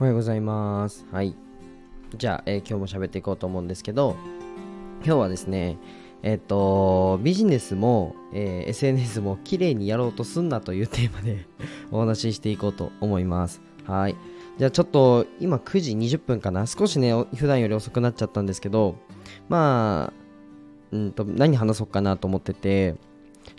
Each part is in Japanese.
おはようございます。はい。じゃあ、えー今日も喋っていこうと思うんですけど、今日はですね、えっ、と、ビジネスも、えー SNS も綺麗にやろうとすんなというテーマで お話ししていこうと思います。はい。じゃあちょっと、今9時20分かな。少しね、普段より遅くなっちゃったんですけど、まあ、うんと、何話そうかなと思ってて、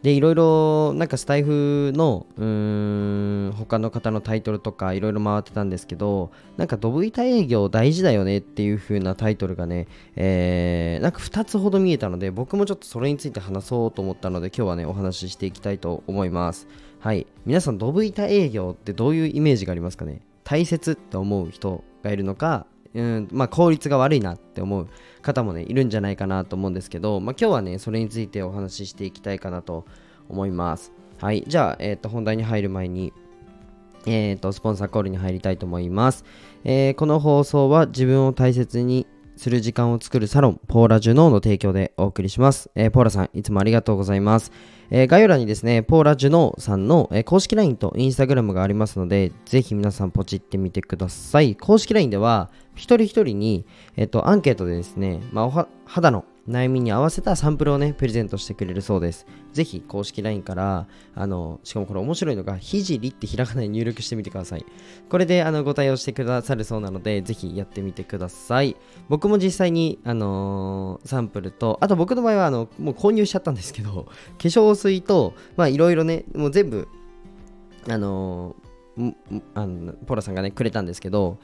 で、いろいろ、なんかスタイフの、うーん、他の方のタイトルとかいろいろ回ってたんですけど、なんかドブ板営業大事だよねっていう風なタイトルがね、えー、なんか2つほど見えたので、僕もちょっとそれについて話そうと思ったので、今日はね、お話ししていきたいと思います。はい。皆さん、ドブ板営業ってどういうイメージがありますかね？大切って思う人がいるのか、うん、まあ効率が悪いなって思う方もねいるんじゃないかなと思うんですけど、まあ、今日はねそれについてお話ししていきたいかなと思います。はいじゃあ、えー、と本題に入る前にえー、とスポンサーコールに入りたいと思います、えーこの放送は自分を大切にする時間を作るサロンポーラジュノーの提供でお送りします、えーポーラさんいつもありがとうございますえー概要欄にですね、ポーラジュノーさんの、えー公式 LINE と Instagram がありますので、ぜひ皆さんポチってみてください。公式 LINE では、一人一人に、えっと、アンケートでですね、まあ、おは肌の悩みに合わせたサンプルをね、プレゼントしてくれるそうです。ぜひ、公式 LINE から、あの、しかもこれ面白いのが、ひじりってひらがなに入力してみてください。これで、あの、ご対応してくださるそうなので、ぜひやってみてください。僕も実際に、あのーサンプルと、あと僕の場合は、あの、もう購入しちゃったんですけど、化粧水と、まあ、いろいろね、もう全部、あのーあのポラさんがね、くれたんですけど、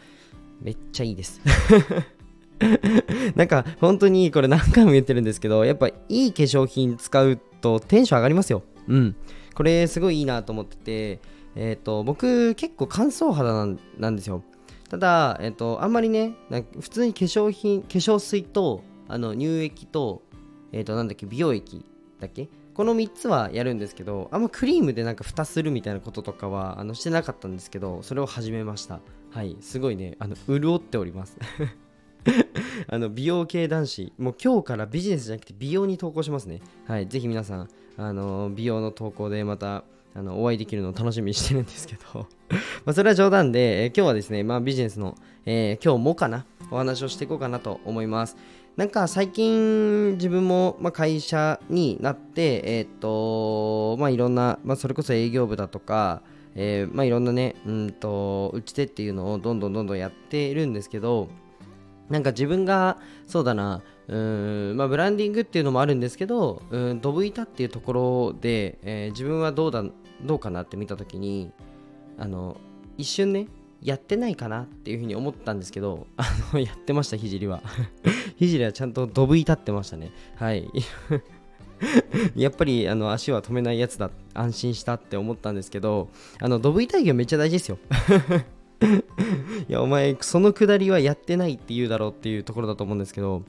めっちゃいいです。なんか本当にこれ何回も言ってるんですけど、やっぱいい化粧品使うとテンション上がりますよ。うん。これすごいいいなと思ってて、えっ、と、僕結構乾燥肌なんですよ。ただ、えっ、と、あんまりね、普通に化粧品、化粧水と、あの、乳液と、えっ、と、なんだっけ、美容液だっけ？この3つはやるんですけど、あんまクリームでなんか蓋するみたいなこととかはあのしてなかったんですけど、それを始めました。はい、すごいね、あの潤っております。あの美容系男子、もう今日からビジネスじゃなくて美容に投稿しますね。はい、ぜひ皆さん、あの美容の投稿でまたあのお会いできるのを楽しみにしてるんですけど、まあそれは冗談で、えー今日はですね、まあ、ビジネスの、えー今日もかな、お話をしていこうかなと思います。なんか最近自分も、まあ、会社になって、えーっと、まあいろんな、まあそれこそ営業部だとか、えーまあいろんなね、うんと、打ち手っていうのをどんどんどんどんやっているんですけど、なんか自分がそうだなうーんまあブランディングっていうのもあるんですけどうんドブ板っていうところで、えー自分はどうだどうかなって見た時にあの一瞬ねやってないかなっていうふうに思ったんですけどあの やってましたひじりは。ひじりはちゃんとドブ板ってましたね。はい。やっぱりあの足は止めないやつだ安心したって思ったんですけどあのドブ板営業めっちゃ大事ですよ。いや、お前、そのくだりはやってないって言うだろうっていうところだと思うんですけど、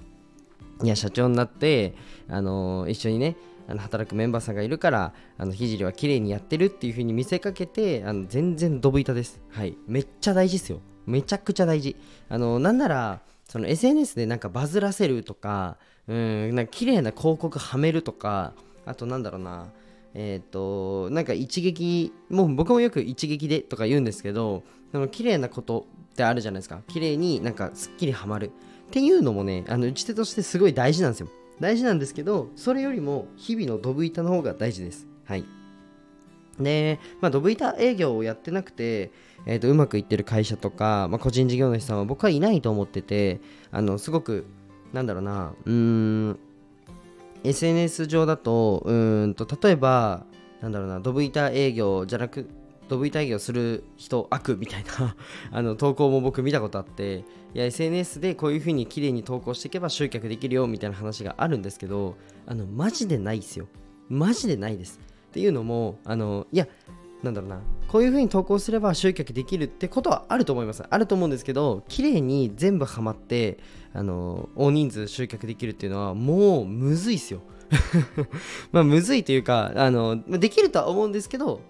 いや、社長になって、あの一緒にね、あの働くメンバーさんがいるから、あの、ひじりは綺麗にやってるっていう風に見せかけて、あの全然ドブ板です。はい。めっちゃ大事ですよ。めちゃくちゃ大事。あの、なんなら、その SNS でなんかバズらせるとか、うん、なんか綺麗な広告はめるとか、あとなんだろうな、えっ、と、なんか一撃、もう僕もよく一撃でとか言うんですけど、その綺麗なことってあるじゃないですか。綺麗になんかすっきりはまる。っていうのもね、あの打ち手としてすごい大事なんですよ。大事なんですけど、それよりも日々のドブ板の方が大事です。はい。で、まあ、ドブ板営業をやってなくて、えー、とうまくいってる会社とか、まあ、個人事業主さんは僕はいないと思ってて、あのすごく、なんだろうな、うーん、SNS 上だと、うんと、例えば、なんだろうな、ドブ板営業じゃなく、ドブ板営業する人悪みたいな あの投稿も僕見たことあっていや SNS でこういう風に綺麗に投稿していけば集客できるよみたいな話があるんですけどあのマジでないですよ。マジでないです。っていうのもあのいやなんだろうな。こういう風に投稿すれば集客できるってことはあると思います。あると思うんですけど綺麗に全部ハマってあの大人数集客できるっていうのはもうむずいっすよ。まあむずいというかあのできるとは思うんですけど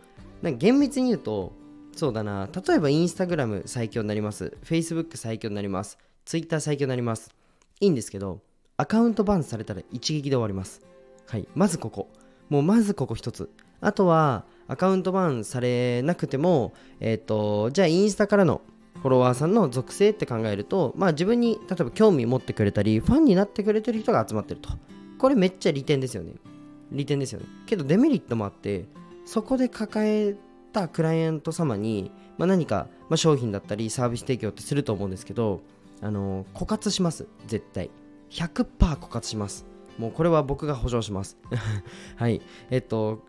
なんか厳密に言うとそうだな。例えばインスタグラム最強になります。フェイスブック最強になります。ツイッター最強になります。いいんですけどアカウントバンされたら一撃で終わります。はい。まずここ。もうまずここ一つ。あとはアカウントバンされなくてもえっ、とじゃあインスタからのフォロワーさんの属性って考えると、まあ、自分に例えば興味持ってくれたりファンになってくれてる人が集まってると。これめっちゃ利点ですよね。利点ですよね。けどデメリットもあってそこで抱えたクライアント様に、まあ、何か、まあ、商品だったりサービス提供ってすると思うんですけどあの枯渇します。絶対。100%枯渇します。もうこれは僕が保証します。はい。えっと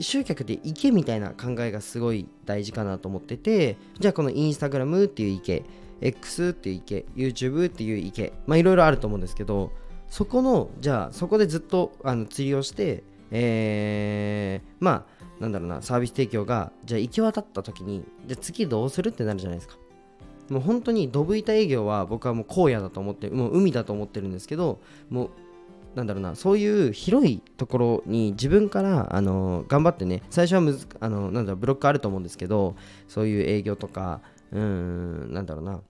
集客で池みたいな考えがすごい大事かなと思っててじゃあこのインスタグラムっていう池 X っていう池 YouTube っていう池まあいろいろあると思うんですけどそこのじゃあそこでずっとあの釣りをしてえー、まあなんだろうなサービス提供がじゃあ行き渡った時にじゃあ次どうするってなるじゃないですか。もう本当にドブ板営業は僕はもう荒野だと思ってもう海だと思ってるんですけどもうなんだろうなそういう広いところに自分からあの頑張ってね最初はむずあのなんだろうブロックあると思うんですけどそういう営業とかうんなんだろうな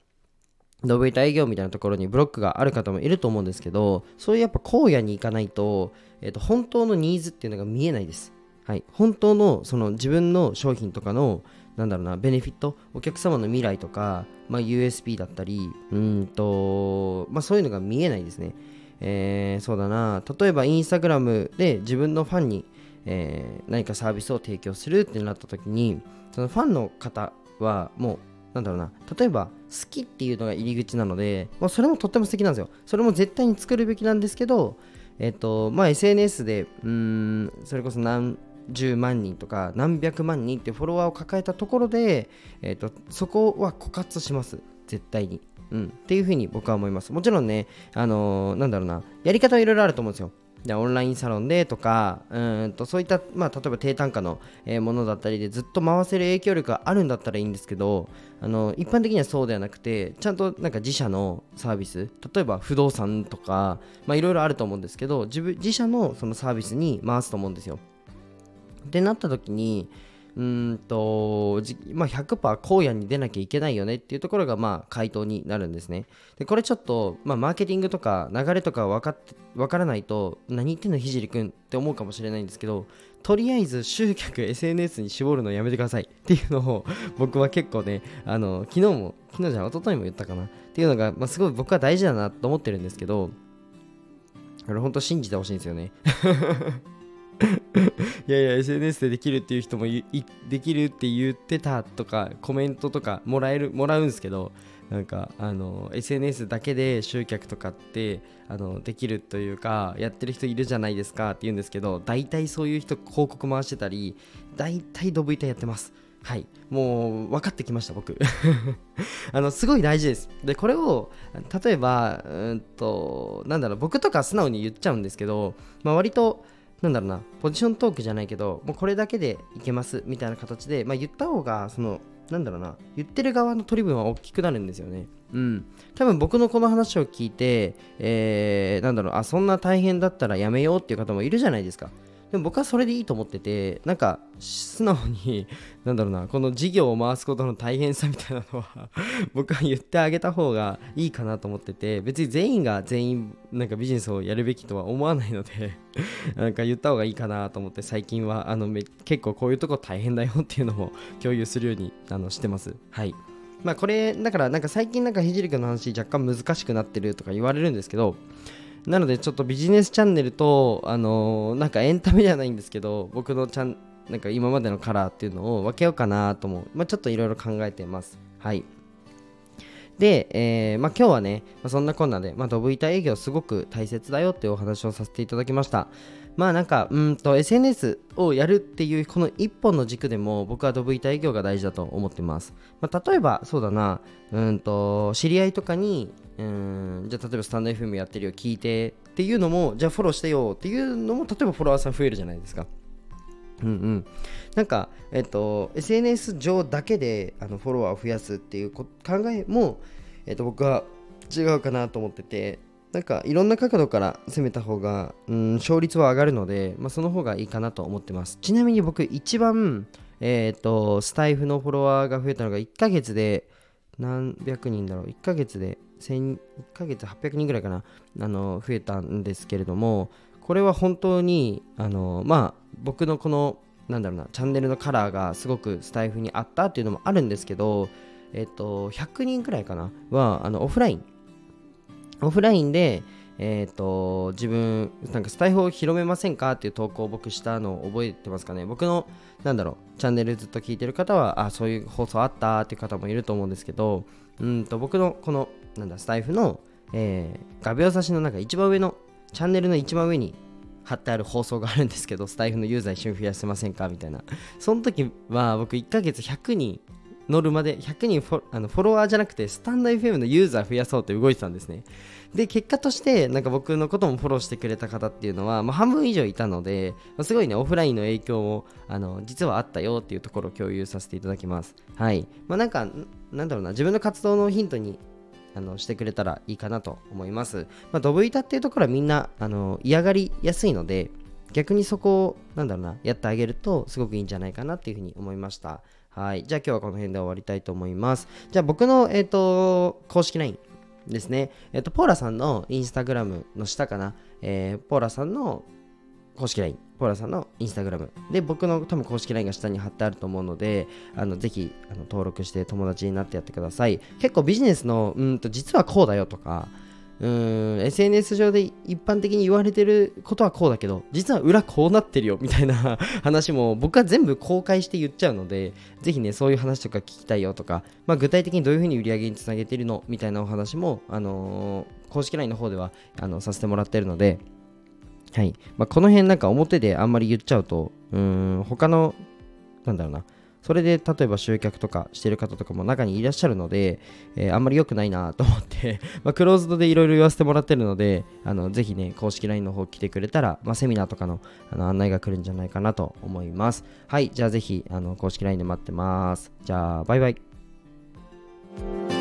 ドブ板営業みたいなところにブロックがある方もいると思うんですけどそういうやっぱ荒野に行かないと,、えー、と本当のニーズっていうのが見えないです。はい、本当のその自分の商品とかのなんだろうなベネフィットお客様の未来とか、まあ、USB だったりうんと、まあ、そういうのが見えないですね。えー、そうだな。例えばインスタグラムで自分のファンに、えー、何かサービスを提供するってなった時にそのファンの方はもうなんだろうな。例えば好きっていうのが入り口なので、まあ、それもとっても素敵なんですよ。それも絶対に作るべきなんですけどえっ、ー、とまあ SNS でうんそれこそ何十万人とか何百万人ってフォロワーを抱えたところで、えーとそこは枯渇します。絶対に。うん、っていうふうに僕は思います。もちろんね、あのー、なんだろうな、やり方はいろいろあると思うんですよ。でオンラインサロンでとかうんとそういった、まあ、例えば低単価の、え、ものだったりでずっと回せる影響力があるんだったらいいんですけどあの一般的にはそうではなくてちゃんとなんか自社のサービス例えば不動産とかいろいろあると思うんですけど自分自社のそのサービスに回すと思うんですよ。ってなった時にうんと、まあ、100%荒野に出なきゃいけないよねっていうところが、まあ、回答になるんですね。で、これちょっと、まあ、マーケティングとか流れとか分かって分からないと、何言ってんのひじりくんって思うかもしれないんですけど、とりあえず集客 SNS に絞るのやめてください。っていうのを僕は結構ね、あの、昨日も、昨日じゃ一昨日も言ったかな。っていうのが、まあ、すごい僕は大事だなと思ってるんですけど、これ本当信じてほしいんですよね。いやいや SNS でできるっていう人もできるって言ってたとかコメントとかもらえるもらうんですけどなんかあの SNS だけで集客とかってあのできるというかやってる人いるじゃないですかって言うんですけど大体そういう人広告回してたり大体ドブ板やってます。はい。もう分かってきました僕。あのすごい大事です。でこれを例えばうんとなんだろう僕とか素直に言っちゃうんですけど、まあ、割となんだろうな、ポジショントークじゃないけど、もうこれだけでいけますみたいな形で、まあ、言った方が、その、なんだろうな、言ってる側の取り分は大きくなるんですよね。うん。多分僕のこの話を聞いて、えー、なんだろう、あ、そんな大変だったらやめようっていう方もいるじゃないですか。でも僕はそれでいいと思ってて、なんか、素直に、なんだろうな、この事業を回すことの大変さみたいなのは 僕は言ってあげた方がいいかなと思ってて、別に全員が全員、なんかビジネスをやるべきとは思わないので なんか言った方がいいかなと思って、最近は、あの、結構こういうとこ大変だよっていうのも共有するようにあのしてます。はい。まあこれ、だからなんか最近なんかひじりくんの話若干難しくなってるとか言われるんですけど、なのでちょっとビジネスチャンネルと、あのー、なんかエンタメじゃないんですけど、僕のチャン、なんか今までのカラーっていうのを分けようかなと思う。まあ、ちょっといろいろ考えてます。はい。で、えー、まあ、今日はね、まあ、そんなこんなで、まあ、ドブ板営業すごく大切だよっていうお話をさせていただきました。まあなんか、うんと SNS をやるっていうこの一本の軸でも僕はドブ板営業が大事だと思ってます。まあ、例えば、そうだな、うんと、知り合いとかに、うんじゃあ例えばスタンド FM やってるよ聞いてっていうのもじゃあフォローしてよっていうのも例えばフォロワーさん増えるじゃないですか。うんうん。なんかえっと SNS 上だけであのフォロワーを増やすっていう考えもえっと僕は違うかなと思っててなんかいろんな角度から攻めた方が、うん、勝率は上がるので、まあ、その方がいいかなと思ってます。ちなみに僕一番えっ、とスタイフのフォロワーが増えたのが1ヶ月で何百人だろう？1ヶ月で1ヶ月800人ぐらいかなあの増えたんですけれどもこれは本当にあのまあ僕のこのなんだろうなチャンネルのカラーがすごくスタイフにあったっていうのもあるんですけどえっ、と、100人くらいかなは、あの、オフライン。オフラインで、えっ、と、自分、なんかスタイフを広めませんかっていう投稿を僕したのを覚えてますかね。僕の、なんだろう、チャンネルずっと聞いてる方は、あ、そういう放送あったっていう方もいると思うんですけど、うんと、僕のこの、なんだ、スタイフの、えー、画鋲差しのなんか一番上の、チャンネルの一番上に貼ってある放送があるんですけど、スタイフのユーザー一緒に増やせませんかみたいな。その時は僕1ヶ月100人乗るまで100人フォあのフォロワーじゃなくてスタンド FM のユーザー増やそうって動いてたんですね。で、結果としてなんか僕のこともフォローしてくれた方っていうのは、まあ、半分以上いたので、ま、すごいね、オフラインの影響もあの実はあったよっていうところを共有させていただきます。はい。まあ、なんか、なんだろうな、自分の活動のヒントにあのしてくれたらいいかなと思います。まあ、ドブ板っていうところはみんなあの嫌がりやすいので、逆にそこを、なんだろうな、やってあげるとすごくいいんじゃないかなっていうふうに思いました。はい。じゃあ今日はこの辺で終わりたいと思います。じゃあ僕の、えっ、ー、と、公式 LINE ですね。えっ、ー、と、ポーラさんのインスタグラムの下かな。えー、ポーラさんの公式 LINE、ポーラさんのインスタグラム。で、僕の多分公式 LINE が下に貼ってあると思うので、あのぜひあの登録して友達になってやってください。結構ビジネスの、うんと、実はこうだよとか、うん SNS 上で一般的に言われてることはこうだけど実は裏こうなってるよみたいな 話も僕は全部公開して言っちゃうのでぜひねそういう話とか聞きたいよとか、まあ、具体的にどういうふうに売り上げにつなげてるのみたいなお話も、あのー、公式 LINE の方ではあのさせてもらってるのではいまあ、この辺なんか表であんまり言っちゃうとうん他のなんだろうなそれで例えば集客とかしてる方とかも中にいらっしゃるので、えー、あんまり良くないなと思って ま、クローズドでいろいろ言わせてもらってるので、あのぜひね、公式 LINE の方来てくれたら、まあ、セミナーとかのあの案内が来るんじゃないかなと思います。はい、じゃあぜひあの公式 LINE で待ってます。じゃあ、バイバイ。